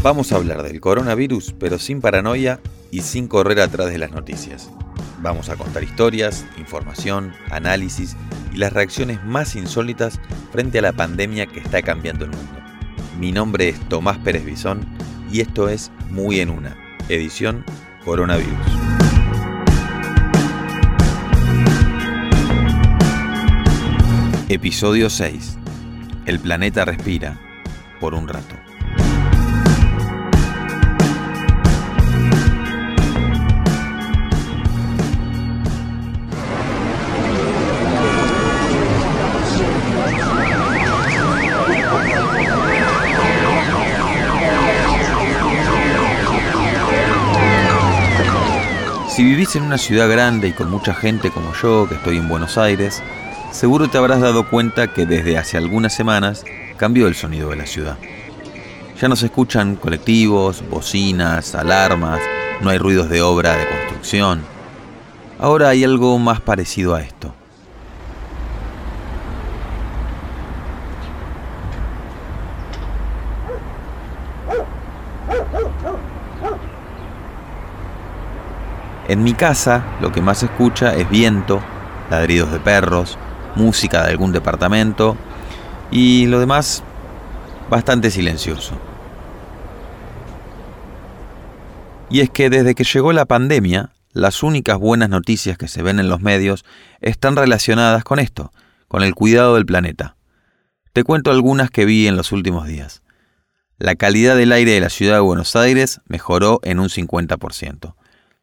Vamos a hablar del coronavirus, pero sin paranoia y sin correr atrás de las noticias. Vamos a contar historias, información, análisis y las reacciones más insólitas frente a la pandemia que está cambiando el mundo. Mi nombre es Tomás Pérez Bisón y esto es Muy en Una, edición Coronavirus. Episodio 6. El planeta respira por un rato. En una ciudad grande y con mucha gente como yo, que estoy en Buenos Aires, seguro te habrás dado cuenta que desde hace algunas semanas cambió el sonido de la ciudad. Ya no se escuchan colectivos, bocinas, alarmas, no hay ruidos de obra de construcción. Ahora hay algo más parecido a esto. En mi casa lo que más se escucha es viento, ladridos de perros, música de algún departamento y lo demás bastante silencioso. Y es que desde que llegó la pandemia, las únicas buenas noticias que se ven en los medios están relacionadas con esto, con el cuidado del planeta. Te cuento algunas que vi en los últimos días. La calidad del aire de la ciudad de Buenos Aires mejoró en un 50%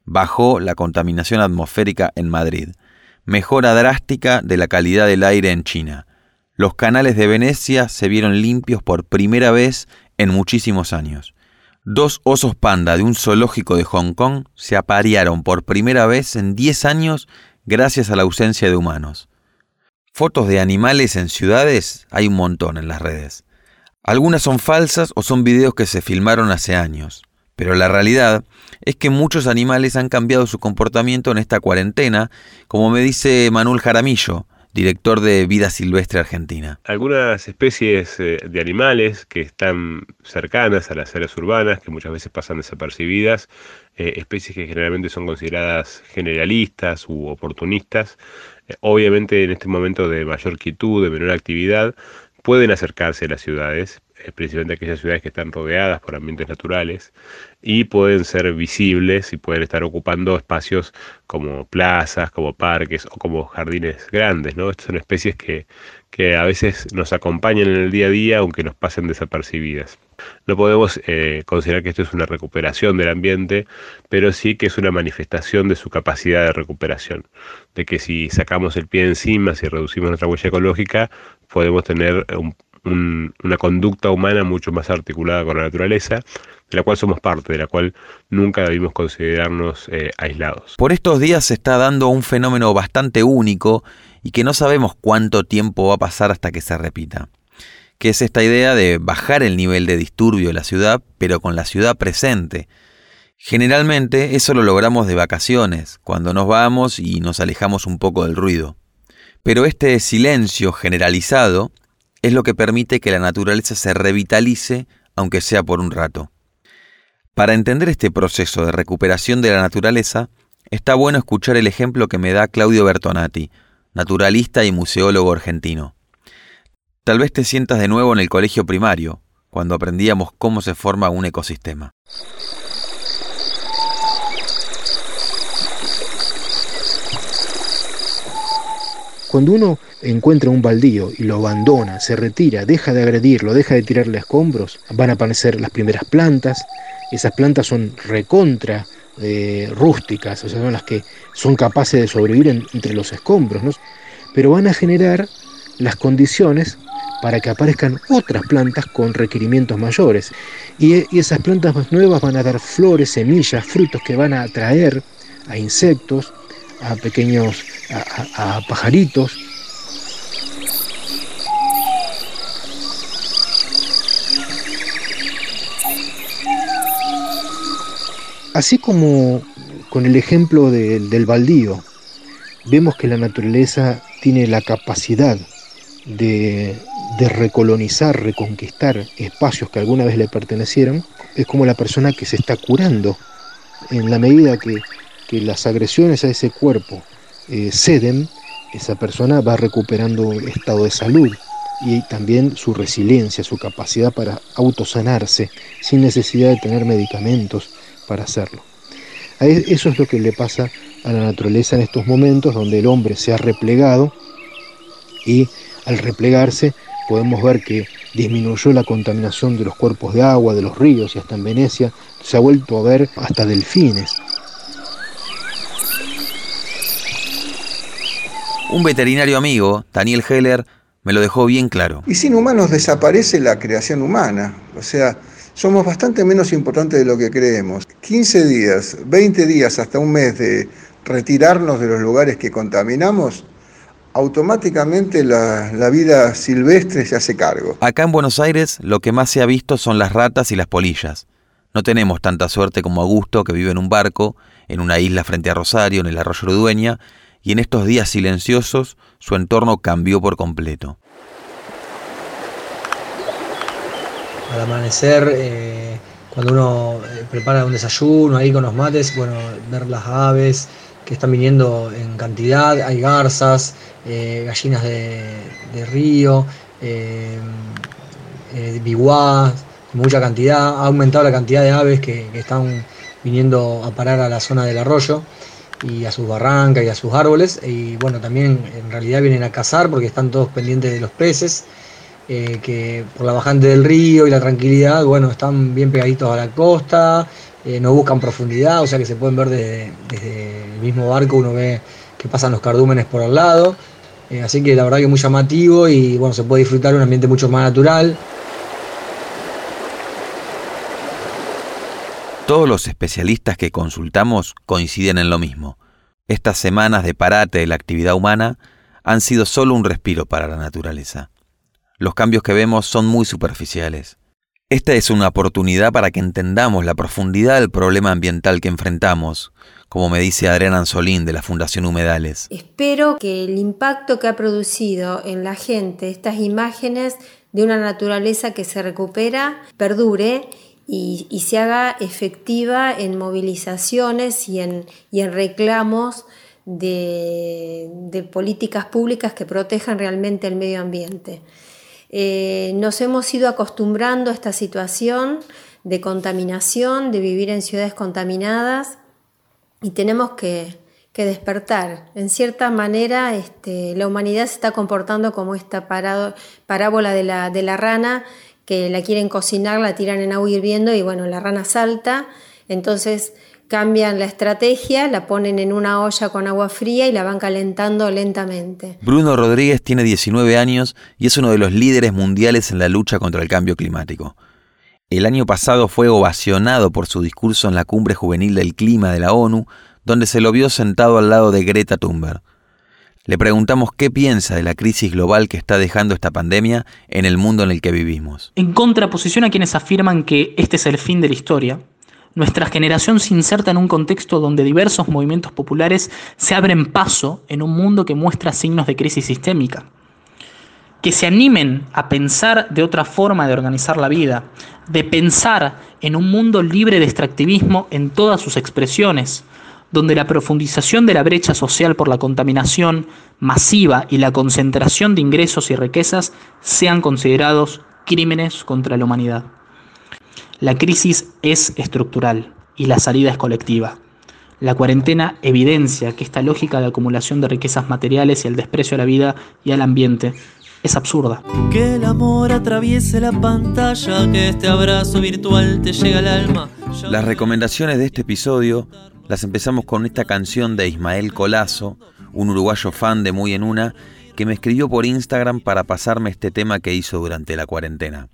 bajó la contaminación atmosférica en Madrid, mejora drástica de la calidad del aire en China. Los canales de Venecia se vieron limpios por primera vez en muchísimos años. Dos osos panda de un zoológico de Hong Kong se aparearon por primera vez en 10 años gracias a la ausencia de humanos. Fotos de animales en ciudades hay un montón en las redes. Algunas son falsas o son videos que se filmaron hace años. Pero la realidad es que muchos animales han cambiado su comportamiento en esta cuarentena, como me dice Manuel Jaramillo, director de Vida Silvestre Argentina. Algunas especies eh, de animales que están cercanas a las áreas urbanas, que muchas veces pasan desapercibidas, eh, especies que generalmente son consideradas generalistas u oportunistas, eh, obviamente en este momento de mayor quietud, de menor actividad, pueden acercarse a las ciudades, principalmente aquellas ciudades que están rodeadas por ambientes naturales y pueden ser visibles y pueden estar ocupando espacios como plazas, como parques o como jardines grandes, ¿no? Estas son especies que, que a veces nos acompañan en el día a día aunque nos pasen desapercibidas. No podemos eh, considerar que esto es una recuperación del ambiente, pero sí que es una manifestación de su capacidad de recuperación. De que si sacamos el pie encima, si reducimos nuestra huella ecológica, podemos tener un, una conducta humana mucho más articulada con la naturaleza, de la cual somos parte, de la cual nunca debimos considerarnos eh, aislados. Por estos días se está dando un fenómeno bastante único y que no sabemos cuánto tiempo va a pasar hasta que se repita, que es esta idea de bajar el nivel de disturbio de la ciudad, pero con la ciudad presente. Generalmente eso lo logramos de vacaciones, cuando nos vamos y nos alejamos un poco del ruido. Pero este silencio generalizado es lo que permite que la naturaleza se revitalice, aunque sea por un rato. Para entender este proceso de recuperación de la naturaleza, está bueno escuchar el ejemplo que me da Claudio Bertonati, naturalista y museólogo argentino. Tal vez te sientas de nuevo en el colegio primario, cuando aprendíamos cómo se forma un ecosistema. Cuando uno encuentra un baldío y lo abandona, se retira, deja de agredirlo, deja de tirarle escombros, van a aparecer las primeras plantas. Esas plantas son recontra eh, rústicas, o sea, son las que son capaces de sobrevivir entre los escombros, ¿no? pero van a generar las condiciones para que aparezcan otras plantas con requerimientos mayores. Y, y, esas plantas más nuevas van a dar flores, semillas, frutos que van a atraer a insectos, a pequeños, a, pajaritos. Así como con el ejemplo del baldío, vemos que la naturaleza tiene la capacidad de, de recolonizar, reconquistar espacios que alguna vez le pertenecieron, es como la persona que se está curando. En la medida que, las agresiones a ese cuerpo eh, ceden, esa persona va recuperando estado de salud y también su resiliencia, su capacidad para autosanarse sin necesidad de tener medicamentos para hacerlo. Eso es lo que le pasa a la naturaleza en estos momentos donde el hombre se ha replegado y al replegarse podemos ver que disminuyó la contaminación de los cuerpos de agua, de los ríos y hasta en Venecia se ha vuelto a ver hasta delfines. Un veterinario amigo, Daniel Heller, me lo dejó bien claro. Y sin humanos desaparece la creación humana. O sea, somos bastante menos importantes de lo que creemos. 15 días, 20 días, hasta un mes de retirarnos de los lugares que contaminamos, automáticamente la, la, vida silvestre se hace cargo. Acá en Buenos Aires lo que más se ha visto son las ratas y las polillas. No tenemos tanta suerte como Augusto, que vive en un barco, en una isla frente a Rosario, en el arroyo Urudueña, y en estos días silenciosos su entorno cambió por completo. Al amanecer, eh, cuando uno eh, prepara un desayuno ahí con los mates, bueno, ver las aves que están viniendo en cantidad, hay garzas, eh, gallinas de, río, eh, mucha cantidad, ha aumentado la cantidad de aves que están viniendo a parar a la zona del arroyo y a sus barrancas y a sus árboles. Y bueno, también en realidad vienen a cazar porque están todos pendientes de los peces, eh, que por la bajante del río y la tranquilidad, bueno, están bien pegaditos a la costa, eh, no buscan profundidad, o sea que se pueden ver desde, el mismo barco, uno ve que pasan los cardúmenes por al lado. Eh, así que la verdad que es muy llamativo y bueno, se puede disfrutar un ambiente mucho más natural. Todos los especialistas que consultamos coinciden en lo mismo. Estas semanas de parate de la actividad humana han sido solo un respiro para la naturaleza. Los cambios que vemos son muy superficiales. Esta es una oportunidad para que entendamos la profundidad del problema ambiental que enfrentamos, como me dice Adriana Anzolín de la Fundación Humedales. Espero que el impacto que ha producido en la gente estas imágenes de una naturaleza que se recupera perdure y, se haga efectiva en movilizaciones y en, en reclamos de, políticas públicas que protejan realmente el medio ambiente. Eh, nos hemos ido acostumbrando a esta situación de contaminación, de vivir en ciudades contaminadas y tenemos que, despertar. En cierta manera, este, la humanidad se está comportando como esta parábola de la, de la rana que la quieren cocinar, la tiran en agua hirviendo y bueno, la rana salta, entonces cambian la estrategia, la ponen en una olla con agua fría y la van calentando lentamente. Bruno Rodríguez tiene 19 años y es uno de los líderes mundiales en la lucha contra el cambio climático. El año pasado fue ovacionado por su discurso en la cumbre juvenil del clima de la ONU, donde se lo vio sentado al lado de Greta Thunberg. Le preguntamos qué piensa de la crisis global que está dejando esta pandemia en el mundo en el que vivimos. En contraposición a quienes afirman que este es el fin de la historia, nuestra generación se inserta en un contexto donde diversos movimientos populares se abren paso en un mundo que muestra signos de crisis sistémica. Que se animen a pensar de otra forma de organizar la vida, de pensar en un mundo libre de extractivismo en todas sus expresiones, donde la profundización de la brecha social por la contaminación masiva y la concentración de ingresos y riquezas sean considerados crímenes contra la humanidad. La crisis es estructural y la salida es colectiva. La cuarentena evidencia que esta lógica de acumulación de riquezas materiales y el desprecio a la vida y al ambiente es absurda. Que el amor atraviese la pantalla, que este abrazo virtual te llega al alma. Las recomendaciones de este episodio las empezamos con esta canción de Ismael Colazo, un uruguayo fan de Muy en Una, que me escribió por Instagram para pasarme este tema que hizo durante la cuarentena.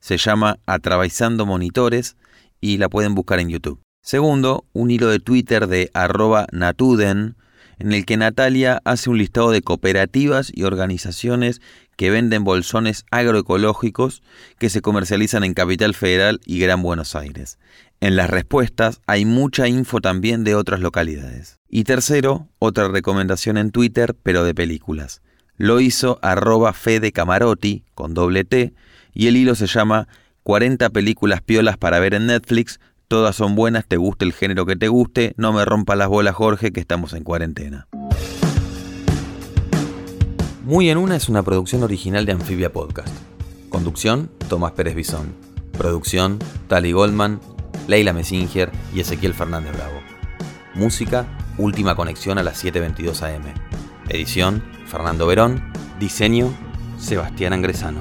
Se llama Atravesando Monitores y la pueden buscar en YouTube. Segundo, un hilo de Twitter de arroba natuden, en el que Natalia hace un listado de cooperativas y organizaciones que venden bolsones agroecológicos que se comercializan en Capital Federal y Gran Buenos Aires. En las respuestas hay mucha info también de otras localidades. Y tercero, otra recomendación en Twitter, pero de películas. Lo hizo arroba Fede Camarotti con doble T y el hilo se llama 40 películas piolas para ver en Netflix. Todas son buenas, te guste el género que te guste. No me rompa las bolas Jorge que estamos en cuarentena. Muy en una es una producción original de Amphibia Podcast. Conducción, Tomás Pérez Bisón. Producción, Tali Goldman, Leila Messinger y Ezequiel Fernández Bravo. Música, Última Conexión a las 7.22 am. Edición, Fernando Verón. Diseño, Sebastián Angresano.